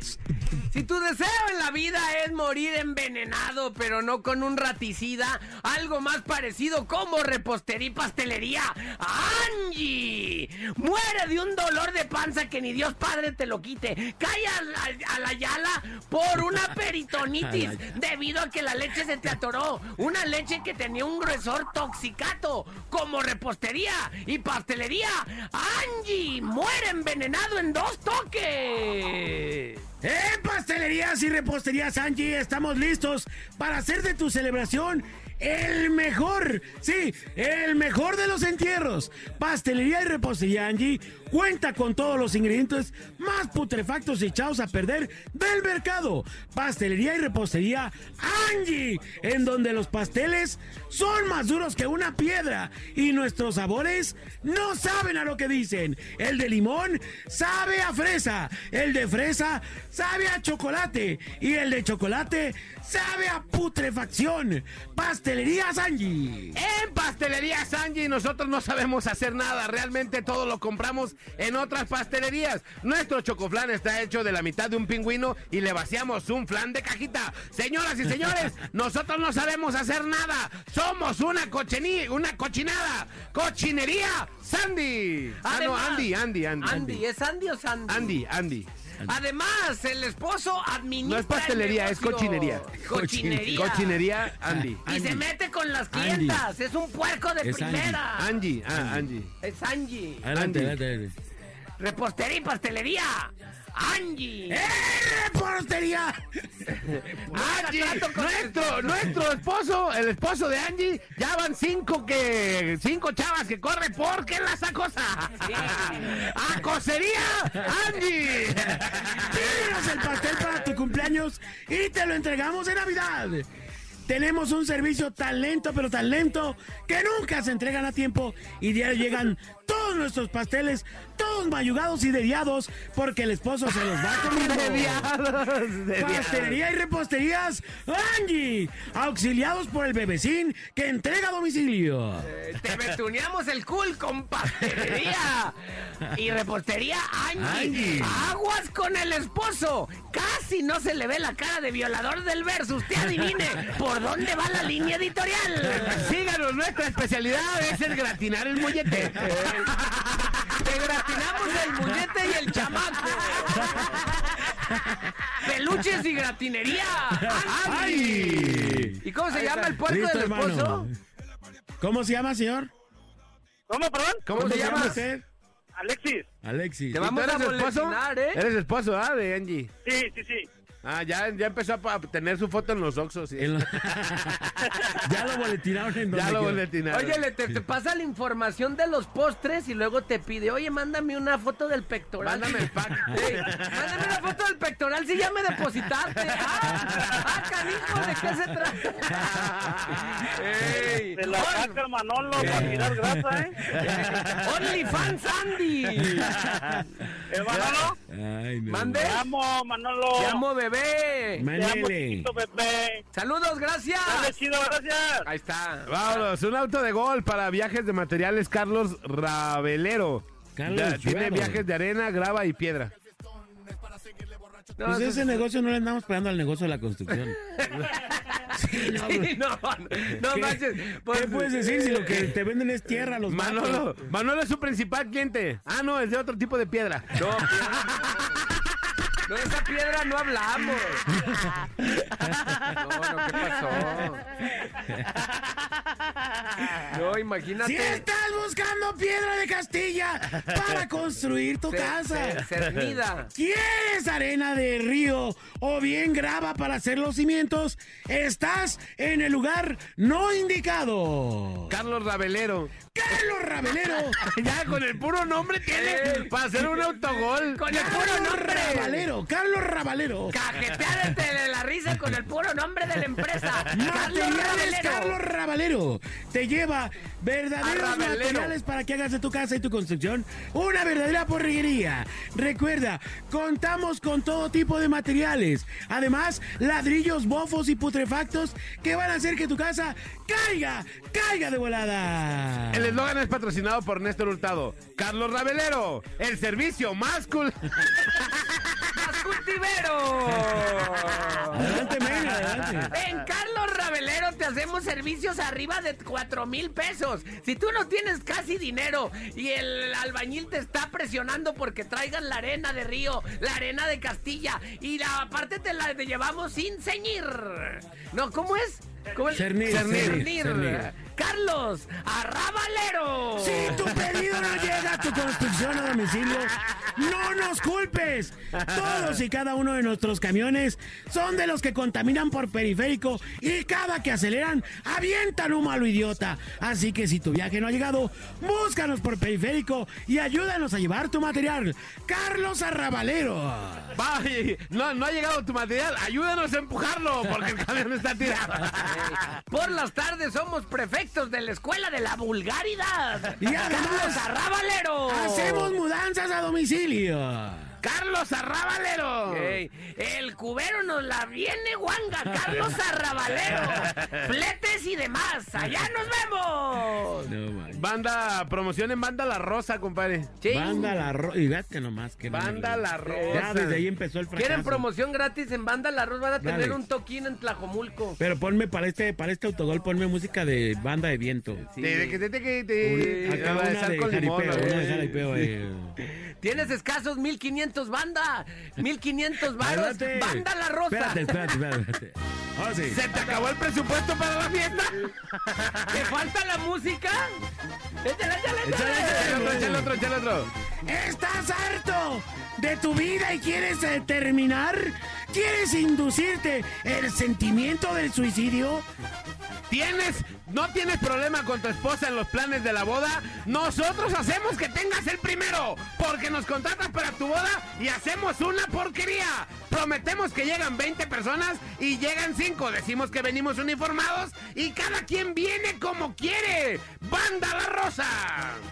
Si tu deseo en la vida es morir envenenado, pero no con un raticida, algo más parecido como repostería y pastelería, Angie. Muere de un dolor de panza que ni Dios Padre te lo quite. Cae a la, a la yala por una peritonitis debido a que la leche se te atoró. Una leche que tenía un gruesor toxicato, como repostería y pastelería. Angie muere envenenado en dos toques. En pastelerías y reposterías Angie estamos listos para hacer de tu celebración el mejor, sí, el mejor de los entierros. Pastelería y repostería Angie cuenta con todos los ingredientes más putrefactos echados a perder del mercado. Pastelería y repostería Angie, en donde los pasteles son más duros que una piedra y nuestros sabores no saben a lo que dicen. El de limón sabe a fresa, el de fresa sabe a chocolate y el de chocolate sabe a putrefacción. Pastelería Angie. En Pastelería Sanji nosotros no sabemos hacer nada, realmente todo lo compramos en otras pastelerías. Nuestro chocoflan está hecho de la mitad de un pingüino y le vaciamos un flan de cajita. Señoras y señores, nosotros no sabemos hacer nada. Somos una cochení, una cochinada. Cochinería Sandy. Ah, no, Andy, Andy, Andy. Andy, ¿es Andy o Sandy? Andy, Andy. Además, el esposo administra. No es pastelería, el es cochinería. Cochinería. Cochinería Andy. Y se mete con las Andy. clientas. Es un puerco de Es primera. Angie, ah, Angie. Es Angie. Adelante, adelante. Repostería y pastelería. Angie. ¡Eh, repostería! Angie, nuestro, nuestro esposo, el esposo de Angie, ya van cinco que cinco chavas que corre porque la sacosa. ¡A cocería, Angie! Pídenos el pastel para tu cumpleaños y te lo entregamos en Navidad. Tenemos un servicio tan lento, pero tan lento, que nunca se entregan a tiempo y diario llegan todos nuestros pasteles, todos mayugados y dediados, porque el esposo se los va comiendo. Dediados, dediados. Pastelería y reposterías, Angie, auxiliados por el bebecín que entrega a domicilio. Te betuneamos el cool con pastelería y repostería Angie. Angie. Aguas con el esposo. Casi no se le ve la cara de violador del verso. Usted adivine por dónde va la línea editorial. Síganos, nuestra especialidad es el gratinar el mollete. Te gratinamos el muñete y el chamaco. Peluches y gratinería. ¡Ay! ¿Y cómo se llama el puerco Listo, del hermano. esposo? ¿Cómo se llama, señor? ¿Cómo, perdón? ¿Cómo, se llama? usted? Alexis. Alexis. Te ¿Y vamos a eres esposo? ¿eh? Eres esposo, ¿ah? De Angie. Sí, sí, sí. Ah, ya, ya empezó a tener su foto en los Oxxos. sí. Ya lo boletinaron en Ya lo boletinaron. Oye, le te, te pasa la información de los postres y luego te pide, oye, mándame una foto del pectoral. Mándame el pack. Sí, mándame una foto del pectoral si ya me depositaste. Ah, ah, canijo, ¿de qué se trata? Ey, Se la saca el Manolo para tirar grasa, ¿eh? OnlyFans Andy. ¿El Manolo? Ay, no. Mande. Te amo, Manolo. Te amo, bebé. Manele. bebé. Saludos, gracias. Dale, chido, gracias. Ahí está. Vámonos, un auto de gol para viajes de materiales Carlos Ravelero. Carlos Ya, tiene Chuelo. viajes de arena, grava y piedra. No, Pues ese negocio no le andamos pegando al negocio de la construcción. Sí, no, Sí, no, no ¿Qué, manches. Pues, ¿Qué puedes decir si lo que te venden es tierra los Manolo, vatos? Manolo es su principal cliente. Ah, no, es de otro tipo de piedra. No, piedra no. Esa piedra no hablamos. No, no, ¿qué pasó? No, imagínate. Si estás buscando piedra de Castilla para construir tu casa. ce- cernida. ¿Quieres arena de río o bien grava para hacer los cimientos? Estás en el lugar no indicado. Carlos Ravelero. Carlos Ravelero. Ya con el puro nombre tiene para hacer un autogol. Con el puro nombre. Ravalero. Carlos Ravalero. Cajeteárate de la risa con el puro nombre de la empresa. Carlos Materiales Ravelero. Carlos Ravalero te lleva verdaderos materiales para que hagas de tu casa y tu construcción una verdadera porrería. Recuerda, contamos con todo tipo de materiales. Además, ladrillos, bofos y putrefactos que van a hacer que tu casa caiga, caiga de volada. El eslogan es patrocinado por Néstor Hurtado. Carlos Ravelero, el servicio más cool. ¡Más cultivero! Adelante, men, adelante. En Carlos Ravelero te hacemos servicios arriba de 4 mil pesos. Si tú no tienes casi dinero y el albañil te está presionando porque traigan la arena de Río, la arena de Castilla y la parte te la te llevamos sin ceñir. No, ¿cómo es? ¿Cómo es? Cernir, cernir, cernir. Carlos, Arrabalero. Si tu pedido no llega a tu construcción a domicilio, no nos culpes. Todos y cada uno de nuestros camiones son de los que contaminan por periférico y cada que aceleran avientan humo a lo idiota. Así que si tu viaje no ha llegado, búscanos por periférico y ayúdanos a llevar tu material. Carlos Arrabalero. No, no ha llegado tu material. Ayúdanos a empujarlo porque el camión está tirado. Por las tardes somos prefectos de la escuela de la vulgaridad. Y además- Carlos Arrabalero. Hacemos mudanzas a domicilio. Carlos Arrabalero. El cubero nos la viene guanga, Carlos Arrabalero. Fletes y demás. Allá nos vemos. No, man. Banda, promoción en Banda La Rosa, compadre. Sí. Banda la Ro- Y vete nomás que Banda La Rosa. Ya desde ahí empezó el fracaso. Quieren promoción gratis en Banda La Rosa, van a tener un toquín en Tlajomulco. Pero ponme para este, para este autogol, ponme música de banda de viento. Sí. Te- te- te- te- te- Acá va a una estar de de jaripeo, eh. Tienes escasos 1500 banda. 1500 varos. Banda La Rosa. Espérate, espérate, espérate. sí. ¿Se te acabó el presupuesto para la fiesta? ¿Te falta la música? Échale, échale, Échale, Échale otro, échale. échale otro, échale otro. ¿Estás harto de tu vida y quieres eh, terminar? ¿Quieres inducirte el sentimiento del suicidio? ¿Tienes, no tienes problema con tu esposa en los planes de la boda? Nosotros hacemos que tengas el primero, porque nos contratas para tu boda y hacemos una porquería. Prometemos que llegan 20 personas y llegan 5. Decimos que venimos uniformados y cada quien viene como quiere. ¡Banda la Rosa!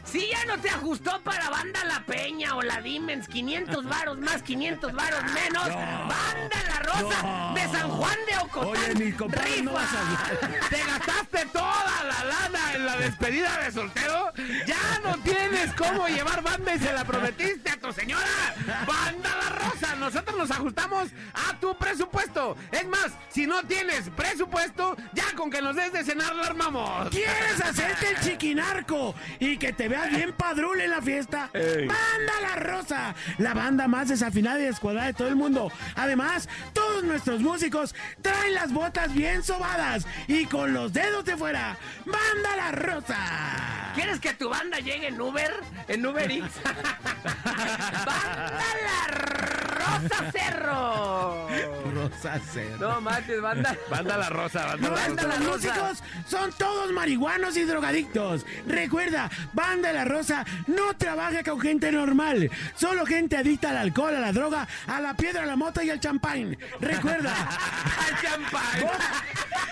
Si ya no te ajustó para Banda La Peña o la Dimens, 500 varos más, 500 varos menos, Banda La Rosa No. de San Juan de Ocotán. Oye, mi compadre, no vas a. ¿Te gastaste toda la lana en la despedida de soltero? ¡Ya no tienes cómo llevar banda y se la prometiste a tu señora! ¡Banda la Rosa! Nosotros nos ajustamos a tu presupuesto. Es más, si no tienes presupuesto, ya con que nos des de cenar la armamos. ¿Quieres hacerte el chiquinarco y que te veas bien padrul en la fiesta? ¡Banda La Rosa! La banda más desafinada y descuadrada de todo el mundo. Además, todos nuestros músicos traen las botas bien sobadas y con los dedos de fuera. ¡Banda La Rosa! ¿Quieres que tu banda llegue en Uber? En Uber Eats. ¡Banda La Rosa Cerro! Rosa Cero. No manches, banda. Banda la Rosa, banda la Banda Rosa. La Los Rosa. músicos son todos marihuanos y drogadictos. Recuerda, Banda La Rosa no trabaja con gente normal, solo gente adicta al alcohol, a la droga, a la piedra, a la moto y al champán. Recuerda, ¡Al champán!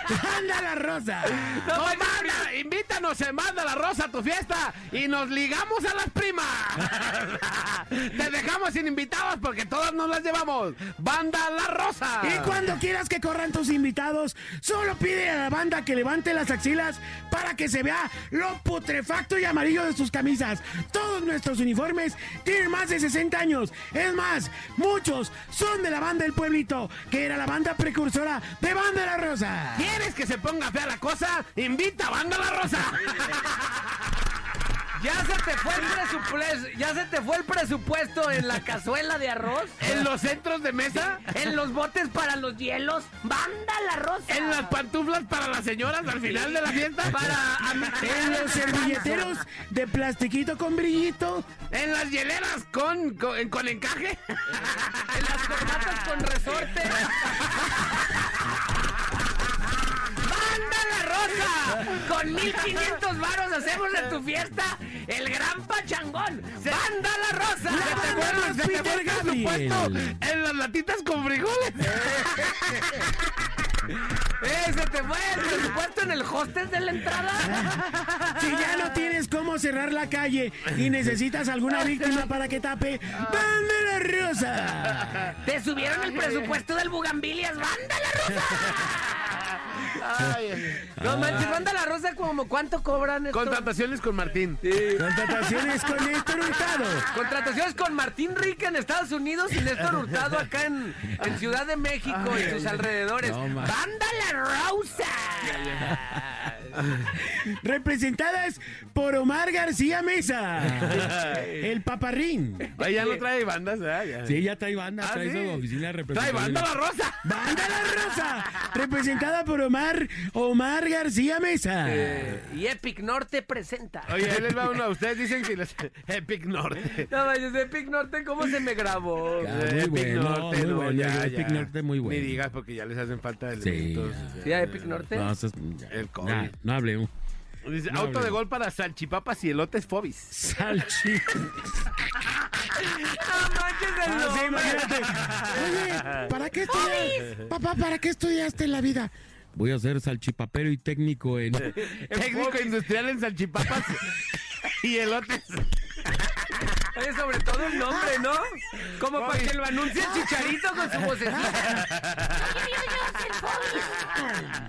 Banda La Rosa. ¡No, banda! ¡Invítanos en Banda la Rosa a tu fiesta y nos ligamos a las primas! Te dejamos sin invitados porque todas nos las llevamos. ¡Banda la Rosa! Y cuando quieras que corran tus invitados, solo pide a la banda que levante las axilas para que se vea lo putrefacto y amarillo de sus camisas. Todos nuestros uniformes tienen más de 60 años. Es más, muchos son de la banda del pueblito, que era la banda precursora de Banda la Rosa. ¿Quieres que se ponga fea la cosa? ¡Invita a Banda la Rosa! ¿Ya se te fue el presupuesto? ¿Ya se te fue el presupuesto en la cazuela de arroz? ¿En los centros de mesa? ¿En los botes para los hielos? ¡Banda La Rosa! ¿En las pantuflas para las señoras al final de la fiesta? Para... En los servilleteros de plastiquito con brillito. ¿En las hieleras con, con, con encaje? En las corbatas con resorte. ¡Banda La Rosa! Con 1500 varos hacemos de tu fiesta el gran pachangón. ¡Banda La Rosa! ¿Se te fue- el presupuesto en las latitas con frijoles? ¡Eh, se te fue el presupuesto en el hostel de la entrada! Si ya no tienes cómo cerrar la calle y necesitas alguna víctima para que tape, ¡Banda La Rosa! ¡Te subieron el presupuesto del Bugambilias! ¡Banda La Rosa! No manches, Banda La Rosa, como ¿cuánto cobran estos? Contrataciones con Martín. Contrataciones con Néstor Hurtado. Contrataciones con Martín Rica en Estados Unidos y Néstor Hurtado acá en, en Ciudad de México y sus alrededores. No, man. ¡Banda La Rosa! Representadas por Omar García Mesa. El paparrín. Ay, ya no trae bandas, ¿verdad? Ya. Sí, ya trae banda, Ah, trae sí. su oficina de ¡Trae banda la rosa! ¡Banda La Rosa! Representada por Omar, Omar García Mesa. Eh, y Epic Norte presenta. Oye, ahí les va uno. Ustedes dicen que los Epic Norte. No manches, Epic Norte, ¿cómo se me grabó? Ah, muy bueno, muy bueno, Epic Norte muy bueno. Ni digas porque ya les hacen falta Sí. elementos. ¿Sí, a Epic Norte? No, eso es- ya, El COVID. ya, no hablemos. Dice, No, auto de gol para salchipapas y elotes fobis. Salchi. ¡No manches el Ah, imagínate. Oye, ¿para qué estudiaste? Papá, ¿para qué estudiaste en la vida? Voy a ser salchipapero y técnico en... Técnico fobis. industrial en salchipapas y elotes. Oye, sobre todo un nombre, ¿no? Como para que lo anuncie el chicharito con su vocecita.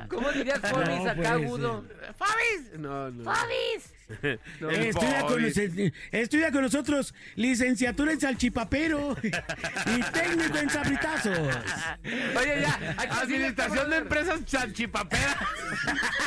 ¿Cómo dirías Fobis No acá puede agudo? ¡Fobis! No, no. ¡Fobis! No, Eh, estudia, con, Fobis. nos- estudia con nosotros licenciatura en salchipapero y técnico en sabritazos. Oye, ya. Administración de empresas salchipaperas.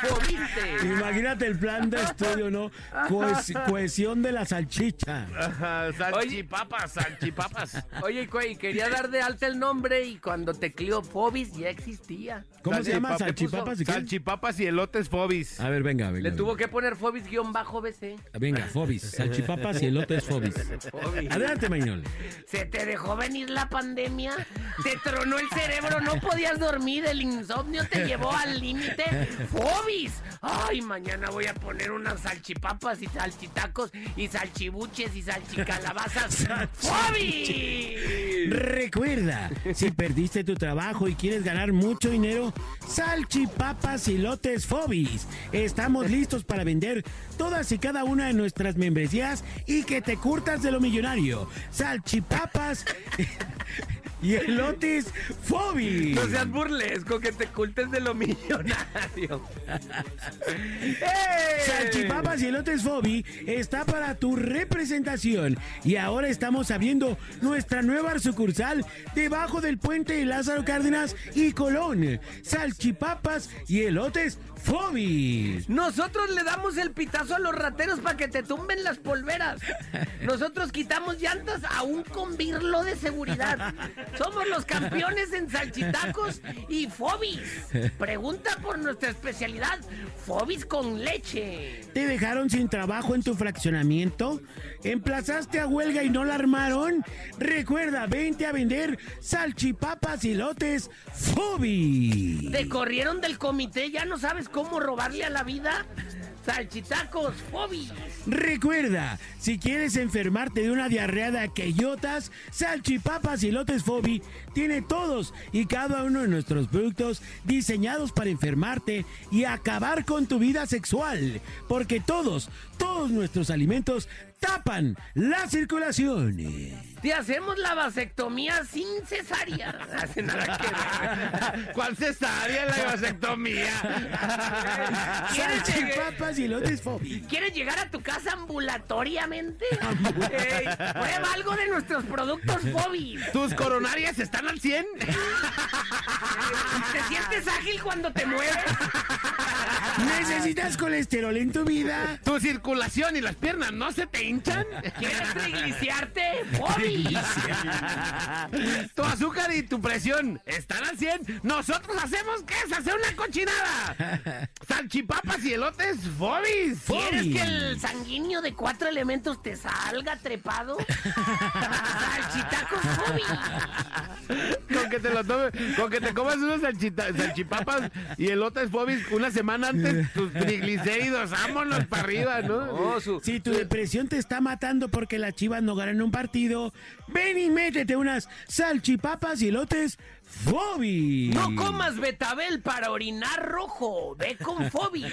Fobiste. Imagínate el plan de estudio, ¿no? Cohes- cohesión de la salchicha. Ajá, Salchipapas, salchipapas. Oye, güey, quería dar de alta el nombre y cuando tecleó Fobis ya existía. ¿Cómo se llama? Salchipapa- ¿Salchipapas y qué? Salchipapas y elotes fobis. A ver, venga, venga. Le tuvo que poner Fobis-BC. Venga, Fobis. Salchipapas y elotes Fobis. Fobis. Adelante, Mañol. ¿Se te dejó venir la pandemia? ¿Te tronó el cerebro? ¿No podías dormir? ¿El insomnio te llevó al límite? ¡Fobis! Ay, mañana voy a poner unas salchipapas y salchitacos y salchibuches y salchicalabazas. ¡Fobis! Recuerda, si perdiste tu trabajo y quieres ganar mucho dinero, Salchipapas y Lotes Fobis. Estamos listos para vender todas y cada una de nuestras membresías y que te curtas de lo millonario. Salchipapas y elotes Fobis. No seas burlesco, que te cultes de lo millonario. Salchipapas y elotes Fobi está para tu representación y ahora estamos abriendo nuestra nueva sucursal debajo del puente de Lázaro Cárdenas y Colón. Salchipapas y elotes Fobi. Nosotros le damos el pitazo a los rateros para que te tumben las polveras. Nosotros quitamos llantas aún con birlo de seguridad. Somos los campeones en salchitacos y fobis. Pregunta por nuestra especialidad, fobis con leche. ¿Te dejaron sin trabajo en tu fraccionamiento? ¿Emplazaste a huelga y no la armaron? Recuerda, vente a vender salchipapas y lotes Fobi. ¿Te corrieron del comité? ¿Ya no sabes cómo robarle a la vida? Salchitacos, fobis. Recuerda, si quieres enfermarte de una diarrea de aquellotas, Salchipapas y Lotes Fobi tiene todos y cada uno de nuestros productos diseñados para enfermarte y acabar con tu vida sexual. Porque todos, todos nuestros alimentos tapan la circulación. Te hacemos la vasectomía sin cesárea. Hace nada que ver. ¿Cuál cesárea la vasectomía? ¿Quieres y Lotes Fobi. ¿Quieres llegar a tu casa ambulatoriamente? Ey, prueba algo de nuestros productos Fobis. ¿Tus coronarias están al 100? ¿Te sientes ágil cuando te mueves? ¿Necesitas colesterol en tu vida? ¿Tu circulación y las piernas no se te hinchan? ¿Quieres trigliciarte? Fobis. tu azúcar y tu presión están al 100. Nosotros hacemos que es hacer una cochinada. Salchipapas y elotes fobis. ¿Quieres que el sanguíneo de cuatro elementos te salga trepado? Salchitacos Fobis. Con que te lo tomes, con que te comas unos salchita- salchipapas y elotes fobis una semana antes, tus triglicéridos, vámonos para arriba, ¿no? Si tu depresión te está matando porque las chivas no ganan un partido, ven y métete unas salchipapas y elotes Fobi. No comas betabel para orinar rojo. Ve con Fobis.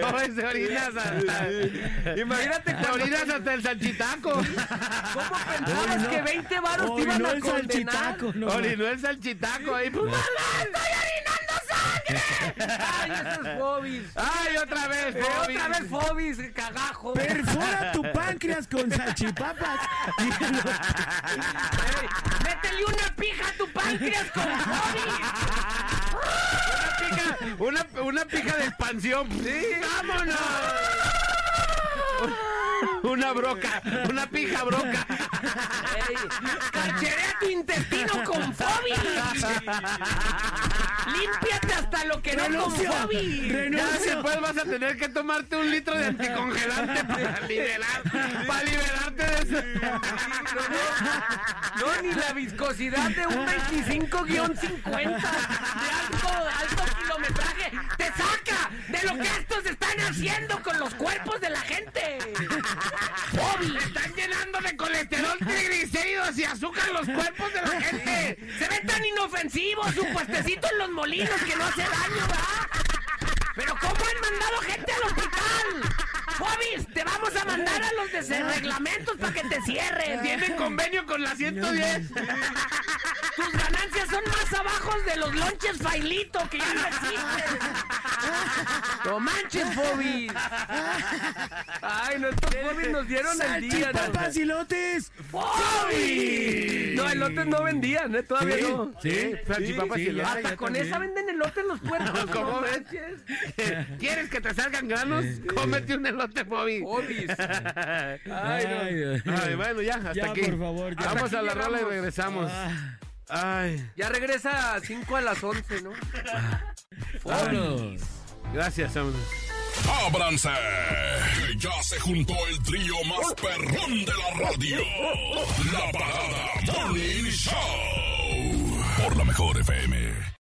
No, se orinas hasta. Imagínate, te orinas hasta el salchitaco. ¿Cómo pensabas que 20 varos te iban a el condenar? salchitaco, no. Orinó el salchitaco ahí. pues, ¡Ay, esos Fobis! ¡Ay, otra vez, fobis! otra vez Fobis, cagajo. Perfora tu páncreas con salchipapas. Ey, métele una pija a tu páncreas con Fobis. Pija- una, una pija de expansión. ¡Vámonos! Una broca, una pija broca. Ey, Carcherea tu intestino con Fobis. Límpiate lo que no con Renuncio. Ya Renuncio. después vas a tener que tomarte un litro de anticongelante para liberar, para liberarte de eso. No, ni la viscosidad de un 25-50 de alto, alto kilometraje te saca de lo que estos están haciendo con los cuerpos de la gente. Bobby, Están llenando de colesterol, triglicéridos y azúcar los cuerpos de la gente. se ve tan inofensivo su puestecito en los molinos que no hace daño, ¿verdad? Pero ¿cómo han mandado gente al hospital? Fobis, te vamos a mandar a los de reglamentos para que te cierren. Tienen convenio con la 110. Tus ganancias son más abajo de los lonches Failito que ya no existen. No manches, Fobis. Ay, nuestros Fobis nos dieron el día. ¿no? ¡Salchipapas y lotes! ¡Fobis! No, elotes no vendían, ¿eh? Todavía Sí, no. sí, salchipapas sí, y elotes. ya, Hasta con también. esa venden elotes los puercos. ¿Cómo no ves? ¿Quieres que te salgan granos? Cómete un elote, Bobby. Fobis. Ay, no. Ay, bueno, ya, hasta Ya, aquí. por favor, ya. Vamos a la rola y regresamos. Ah, Ay, Ya regresa a 5 a las 11, ¿no? vámonos. gracias, vámonos. ¡Ábranse! Que ya se juntó el trío más perrón de la radio. La parada Morning Show. Por la mejor FM.